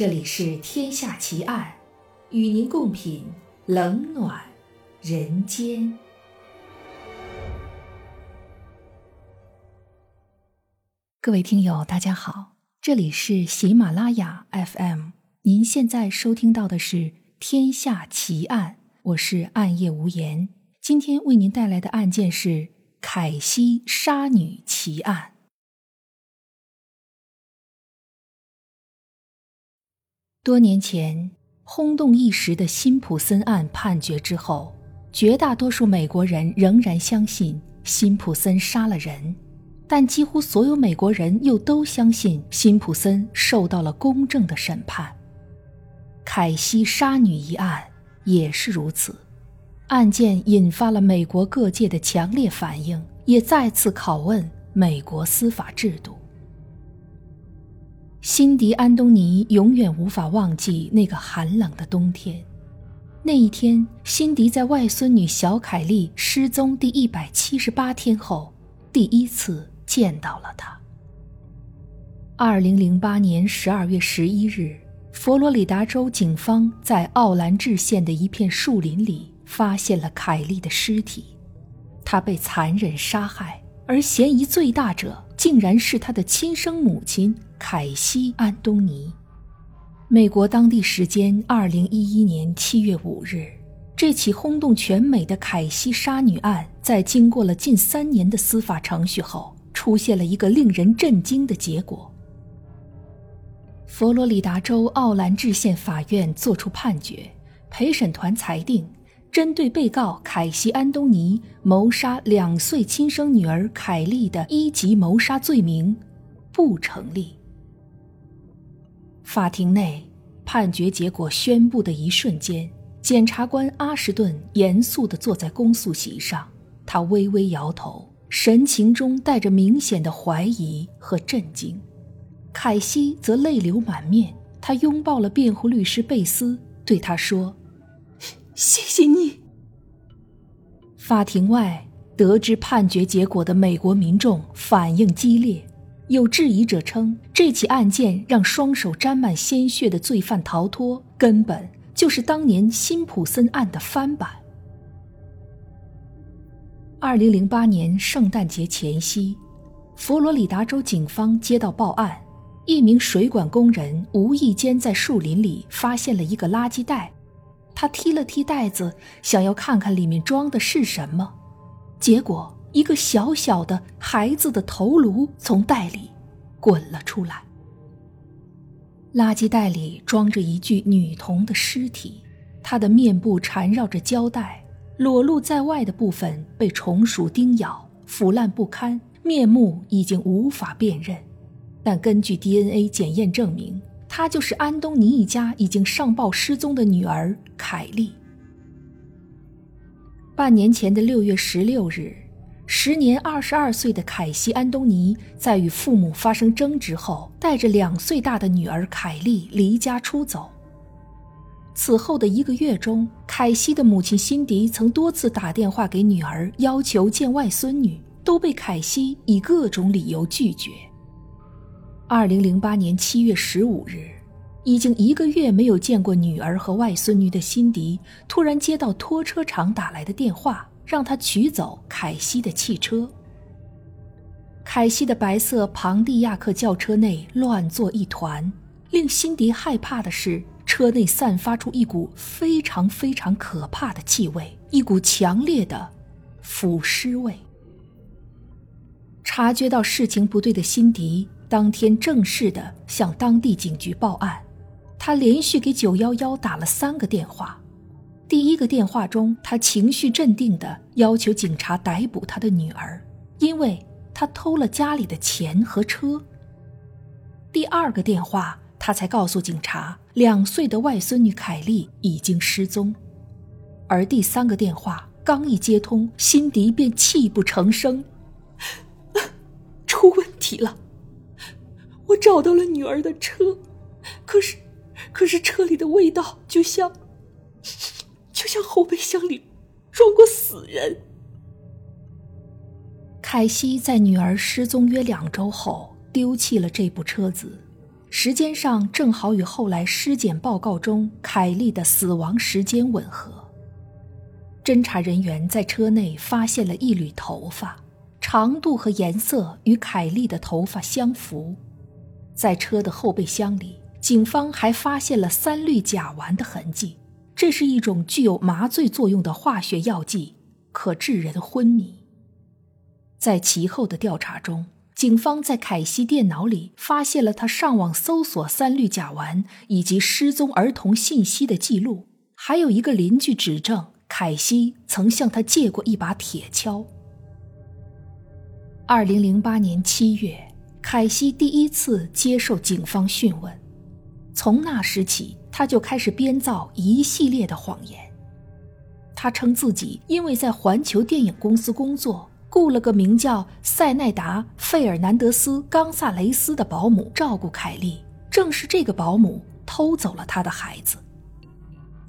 这里是《天下奇案》，与您共品冷暖人间。各位听友，大家好，这里是喜马拉雅 FM，您现在收听到的是《天下奇案》，我是暗夜无言。今天为您带来的案件是凯西杀女奇案。多年前，轰动一时的辛普森案判决之后，绝大多数美国人仍然相信辛普森杀了人，但几乎所有美国人又都相信辛普森受到了公正的审判。凯西杀女一案也是如此，案件引发了美国各界的强烈反应，也再次拷问美国司法制度。辛迪·安东尼永远无法忘记那个寒冷的冬天。那一天，辛迪在外孙女小凯莉失踪第一百七十八天后，第一次见到了她。二零零八年十二月十一日，佛罗里达州警方在奥兰治县的一片树林里发现了凯莉的尸体，她被残忍杀害，而嫌疑最大者竟然是他的亲生母亲。凯西·安东尼，美国当地时间二零一一年七月五日，这起轰动全美的凯西杀女案，在经过了近三年的司法程序后，出现了一个令人震惊的结果。佛罗里达州奥兰治县法院作出判决，陪审团裁定，针对被告凯西·安东尼谋杀两岁亲生女儿凯莉的一级谋杀罪名，不成立。法庭内，判决结果宣布的一瞬间，检察官阿什顿严肃地坐在公诉席上，他微微摇头，神情中带着明显的怀疑和震惊。凯西则泪流满面，他拥抱了辩护律师贝斯，对他说：“谢谢你。”法庭外，得知判决结果的美国民众反应激烈。有质疑者称，这起案件让双手沾满鲜血的罪犯逃脱，根本就是当年辛普森案的翻版。二零零八年圣诞节前夕，佛罗里达州警方接到报案，一名水管工人无意间在树林里发现了一个垃圾袋，他踢了踢袋子，想要看看里面装的是什么，结果。一个小小的孩子的头颅从袋里滚了出来。垃圾袋里装着一具女童的尸体，她的面部缠绕着胶带，裸露在外的部分被虫鼠叮咬，腐烂不堪，面目已经无法辨认。但根据 DNA 检验证明，她就是安东尼一家已经上报失踪的女儿凯莉。半年前的六月十六日。时年二十二岁的凯西·安东尼在与父母发生争执后，带着两岁大的女儿凯莉离家出走。此后的一个月中，凯西的母亲辛迪曾多次打电话给女儿，要求见外孙女，都被凯西以各种理由拒绝。二零零八年七月十五日，已经一个月没有见过女儿和外孙女的辛迪，突然接到拖车厂打来的电话。让他取走凯西的汽车。凯西的白色庞蒂亚克轿车内乱作一团，令辛迪害怕的是，车内散发出一股非常非常可怕的气味，一股强烈的腐尸味。察觉到事情不对的辛迪，当天正式的向当地警局报案。他连续给九幺幺打了三个电话。第一个电话中，他情绪镇定的要求警察逮捕他的女儿，因为他偷了家里的钱和车。第二个电话，他才告诉警察，两岁的外孙女凯莉已经失踪。而第三个电话刚一接通，辛迪便泣不成声：“ 出问题了！我找到了女儿的车，可是，可是车里的味道就像……” 就像后备箱里装过死人。凯西在女儿失踪约两周后丢弃了这部车子，时间上正好与后来尸检报告中凯莉的死亡时间吻合。侦查人员在车内发现了一缕头发，长度和颜色与凯莉的头发相符。在车的后备箱里，警方还发现了三氯甲烷的痕迹，这是一种具有麻醉作用的化学药剂，可致人昏迷。在其后的调查中，警方在凯西电脑里发现了他上网搜索三氯甲烷以及失踪儿童信息的记录，还有一个邻居指证。凯西曾向他借过一把铁锹。二零零八年七月，凯西第一次接受警方讯问，从那时起，他就开始编造一系列的谎言。他称自己因为在环球电影公司工作，雇了个名叫塞奈达·费尔南德斯·冈萨雷斯的保姆照顾凯莉，正是这个保姆偷走了他的孩子。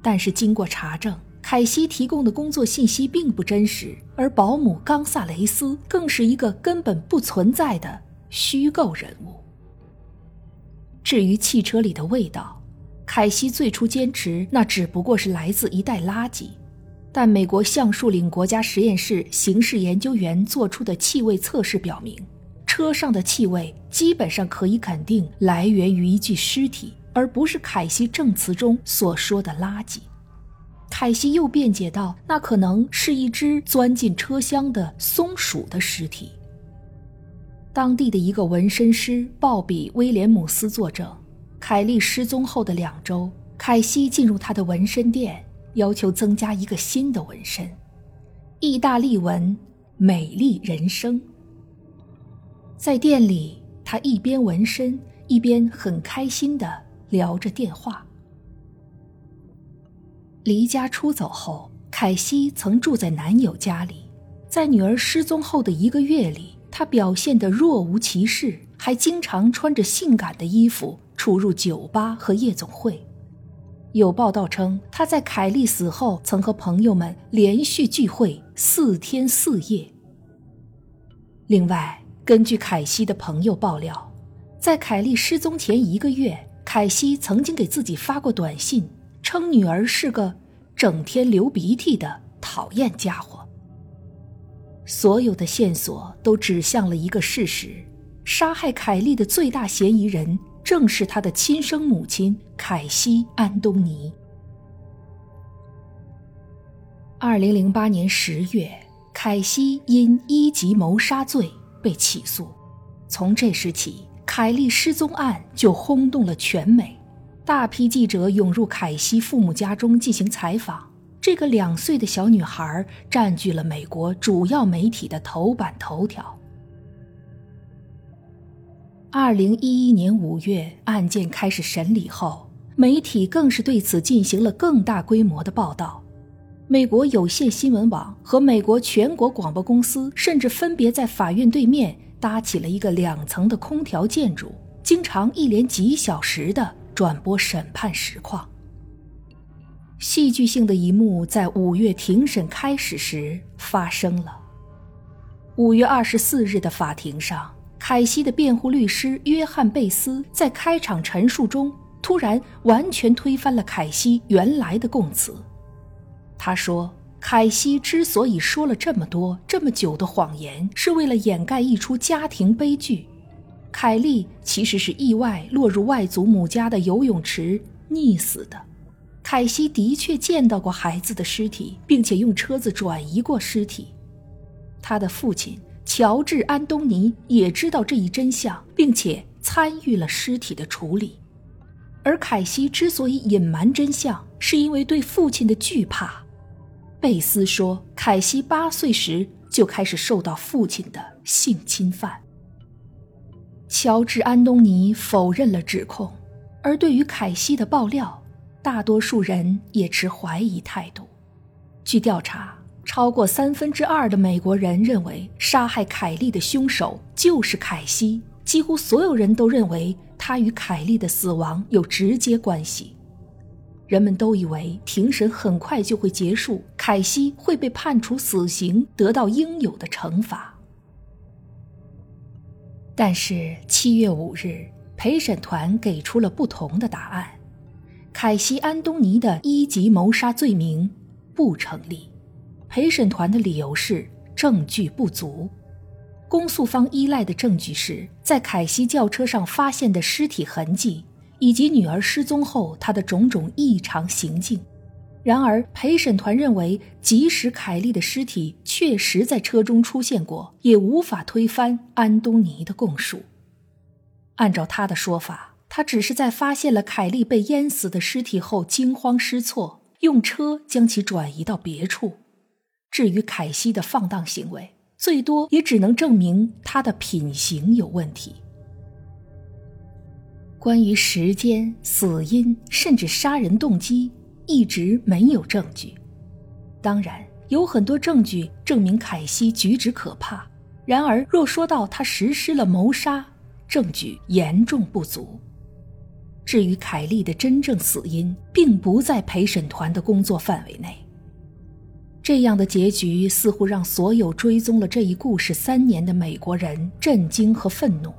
但是经过查证。凯西提供的工作信息并不真实，而保姆冈萨雷斯更是一个根本不存在的虚构人物。至于汽车里的味道，凯西最初坚持那只不过是来自一袋垃圾，但美国橡树岭国家实验室刑事研究员做出的气味测试表明，车上的气味基本上可以肯定来源于一具尸体，而不是凯西证词中所说的垃圾。凯西又辩解道：“那可能是一只钻进车厢的松鼠的尸体。”当地的一个纹身师鲍比·威廉姆斯作证：凯莉失踪后的两周，凯西进入他的纹身店，要求增加一个新的纹身——意大利文“美丽人生”。在店里，他一边纹身，一边很开心地聊着电话。离家出走后，凯西曾住在男友家里。在女儿失踪后的一个月里，他表现得若无其事，还经常穿着性感的衣服出入酒吧和夜总会。有报道称，他在凯莉死后曾和朋友们连续聚会四天四夜。另外，根据凯西的朋友爆料，在凯莉失踪前一个月，凯西曾经给自己发过短信。称女儿是个整天流鼻涕的讨厌家伙。所有的线索都指向了一个事实：杀害凯莉的最大嫌疑人正是她的亲生母亲凯西·安东尼。二零零八年十月，凯西因一级谋杀罪被起诉。从这时起，凯莉失踪案就轰动了全美。大批记者涌入凯西父母家中进行采访。这个两岁的小女孩占据了美国主要媒体的头版头条。二零一一年五月，案件开始审理后，媒体更是对此进行了更大规模的报道。美国有线新闻网和美国全国广播公司甚至分别在法院对面搭起了一个两层的空调建筑，经常一连几小时的。转播审判实况。戏剧性的一幕在五月庭审开始时发生了。五月二十四日的法庭上，凯西的辩护律师约翰贝斯在开场陈述中突然完全推翻了凯西原来的供词。他说，凯西之所以说了这么多这么久的谎言，是为了掩盖一出家庭悲剧。凯莉其实是意外落入外祖母家的游泳池溺死的。凯西的确见到过孩子的尸体，并且用车子转移过尸体。他的父亲乔治·安东尼也知道这一真相，并且参与了尸体的处理。而凯西之所以隐瞒真相，是因为对父亲的惧怕。贝斯说，凯西八岁时就开始受到父亲的性侵犯。乔治·安东尼否认了指控，而对于凯西的爆料，大多数人也持怀疑态度。据调查，超过三分之二的美国人认为杀害凯莉的凶手就是凯西，几乎所有人都认为他与凯莉的死亡有直接关系。人们都以为庭审很快就会结束，凯西会被判处死刑，得到应有的惩罚。但是七月五日，陪审团给出了不同的答案：凯西·安东尼的一级谋杀罪名不成立。陪审团的理由是证据不足。公诉方依赖的证据是在凯西轿车上发现的尸体痕迹，以及女儿失踪后她的种种异常行径。然而，陪审团认为，即使凯莉的尸体确实在车中出现过，也无法推翻安东尼的供述。按照他的说法，他只是在发现了凯莉被淹死的尸体后惊慌失措，用车将其转移到别处。至于凯西的放荡行为，最多也只能证明他的品行有问题。关于时间、死因，甚至杀人动机，一直没有证据。当然，有很多证据证明凯西举止可怕。然而，若说到他实施了谋杀，证据严重不足。至于凯莉的真正死因，并不在陪审团的工作范围内。这样的结局似乎让所有追踪了这一故事三年的美国人震惊和愤怒，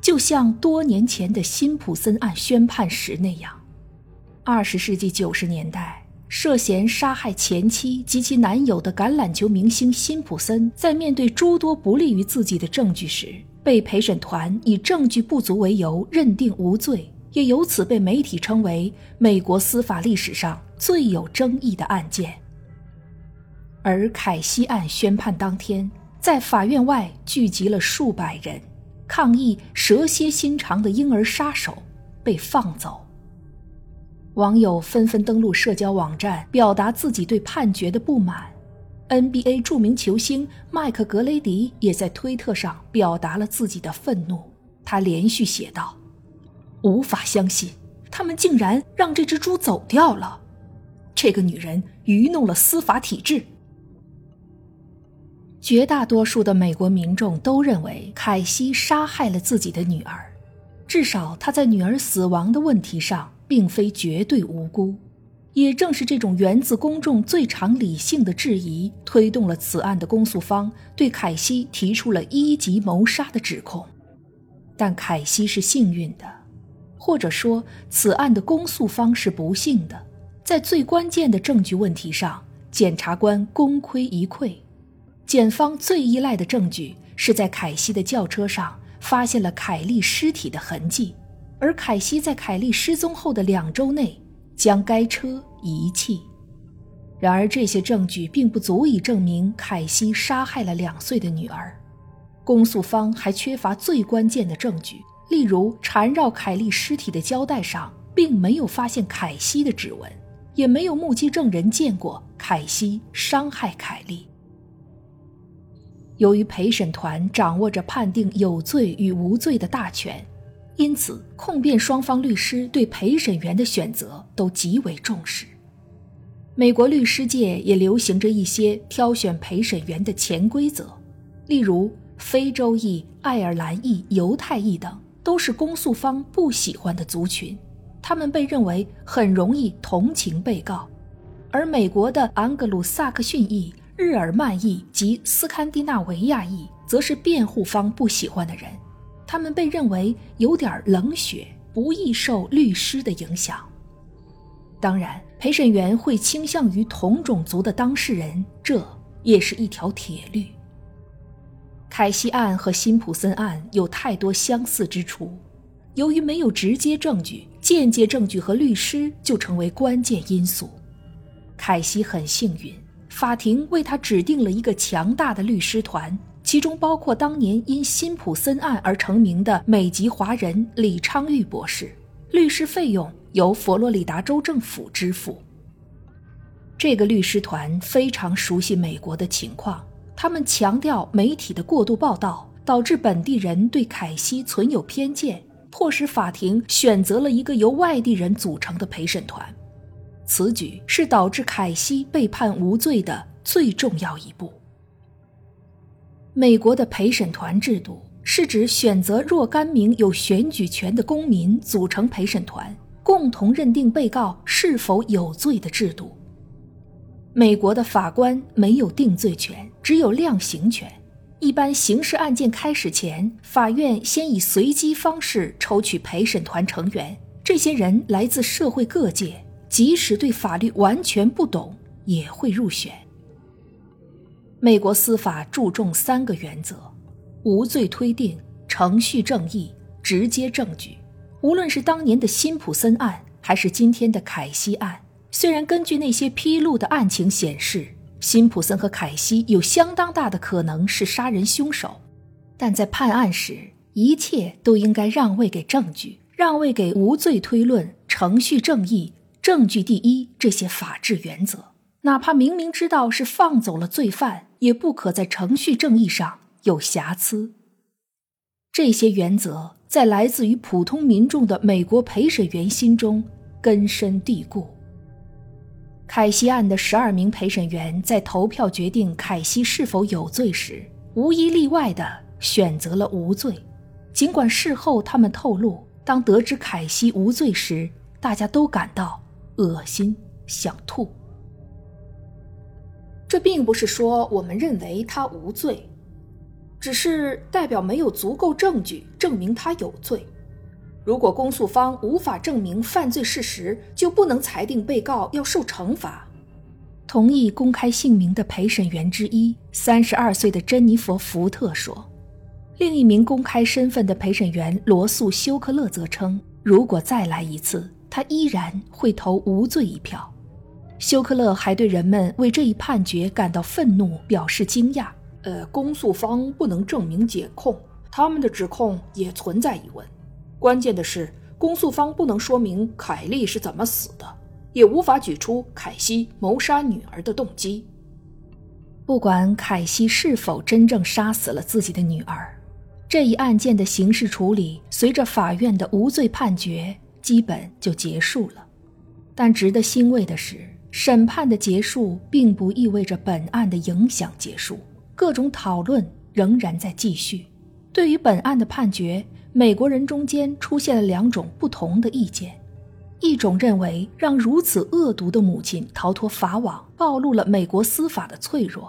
就像多年前的辛普森案宣判时那样。二十世纪九十年代，涉嫌杀害前妻及其男友的橄榄球明星辛普森，在面对诸多不利于自己的证据时，被陪审团以证据不足为由认定无罪，也由此被媒体称为美国司法历史上最有争议的案件。而凯西案宣判当天，在法院外聚集了数百人，抗议蛇蝎心肠的婴儿杀手被放走。网友纷纷登录社交网站，表达自己对判决的不满。NBA 著名球星麦克格雷迪也在推特上表达了自己的愤怒。他连续写道：“无法相信，他们竟然让这只猪走掉了！这个女人愚弄了司法体制。”绝大多数的美国民众都认为凯西杀害了自己的女儿，至少他在女儿死亡的问题上并非绝对无辜。也正是这种源自公众最常理性的质疑，推动了此案的公诉方对凯西提出了一级谋杀的指控。但凯西是幸运的，或者说此案的公诉方是不幸的，在最关键的证据问题上，检察官功亏一篑。检方最依赖的证据是在凯西的轿车上发现了凯莉尸体的痕迹，而凯西在凯莉失踪后的两周内将该车遗弃。然而，这些证据并不足以证明凯西杀害了两岁的女儿。公诉方还缺乏最关键的证据，例如缠绕凯莉尸体的胶带上并没有发现凯西的指纹，也没有目击证人见过凯西伤害凯莉。由于陪审团掌握着判定有罪与无罪的大权，因此控辩双方律师对陪审员的选择都极为重视。美国律师界也流行着一些挑选陪审员的潜规则，例如非洲裔、爱尔兰裔、犹太裔等都是公诉方不喜欢的族群，他们被认为很容易同情被告，而美国的安格鲁萨克逊裔。日耳曼裔及斯堪的纳维亚裔则是辩护方不喜欢的人，他们被认为有点冷血，不易受律师的影响。当然，陪审员会倾向于同种族的当事人，这也是一条铁律。凯西案和辛普森案有太多相似之处，由于没有直接证据，间接证据和律师就成为关键因素。凯西很幸运。法庭为他指定了一个强大的律师团，其中包括当年因辛普森案而成名的美籍华人李昌钰博士。律师费用由佛罗里达州政府支付。这个律师团非常熟悉美国的情况，他们强调媒体的过度报道导致本地人对凯西存有偏见，迫使法庭选择了一个由外地人组成的陪审团。此举是导致凯西被判无罪的最重要一步。美国的陪审团制度是指选择若干名有选举权的公民组成陪审团，共同认定被告是否有罪的制度。美国的法官没有定罪权，只有量刑权，一般刑事案件开始前，法院先以随机方式抽取陪审团成员。这些人来自社会各界，即使对法律完全不懂，也会入选。美国司法注重三个原则：无罪推定、程序正义、直接证据。无论是当年的辛普森案，还是今天的凯西案，虽然根据那些披露的案情显示，辛普森和凯西有相当大的可能是杀人凶手，但在判案时，一切都应该让位给证据，让位给无罪推论、程序正义、证据第一这些法治原则。哪怕明明知道是放走了罪犯，也不可在程序正义上有瑕疵。这些原则在来自于普通民众的美国陪审员心中根深蒂固。凯西案的十二名陪审员在投票决定凯西是否有罪时，无一例外地选择了无罪。尽管事后他们透露，当得知凯西无罪时，大家都感到恶心，想吐。这并不是说我们认为他无罪，只是代表没有足够证据证明他有罪。如果公诉方无法证明犯罪事实，就不能裁定被告要受惩罚。同意公开姓名的陪审员之一，三十二岁的珍妮佛·福特说。另一名公开身份的陪审员罗素·休克勒则称，如果再来一次，他依然会投无罪一票。休克勒还对人们为这一判决感到愤怒表示惊讶。呃，公诉方不能证明检控，他们的指控也存在疑问。关键的是，公诉方不能说明凯莉是怎么死的，也无法举出凯西谋杀女儿的动机。不管凯西是否真正杀死了自己的女儿，这一案件的刑事处理随着法院的无罪判决基本就结束了。但值得欣慰的是，审判的结束并不意味着本案的影响结束，各种讨论仍然在继续。对于本案的判决。美国人中间出现了两种不同的意见，一种认为让如此恶毒的母亲逃脱法网，暴露了美国司法的脆弱；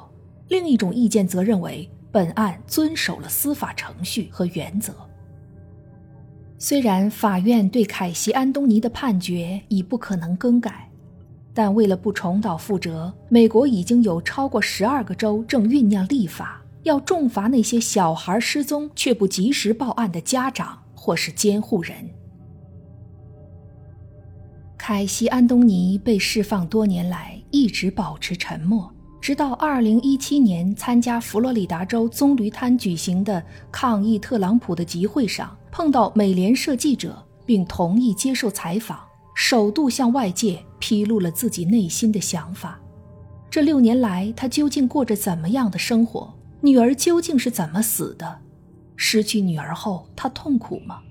另一种意见则认为本案遵守了司法程序和原则。虽然法院对凯西·安东尼的判决已不可能更改，但为了不重蹈覆辙，美国已经有超过十二个州正酝酿立法。要重罚那些小孩失踪却不及时报案的家长或是监护人。凯西·安东尼被释放多年来一直保持沉默，直到2017年参加佛罗里达州棕榈滩举行的抗议特朗普的集会上，碰到美联社记者，并同意接受采访，首度向外界披露了自己内心的想法。这六年来，他究竟过着怎么样的生活？女儿究竟是怎么死的？失去女儿后，她痛苦吗？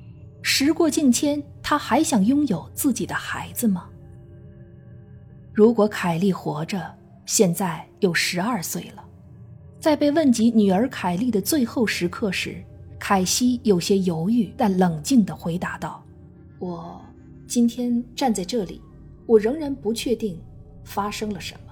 时过境迁，他还想拥有自己的孩子吗？如果凯莉活着，现在有十二岁了，在被问及女儿凯莉的最后时刻时，凯西有些犹豫，但冷静地回答道：“我今天站在这里，我仍然不确定发生了什么。”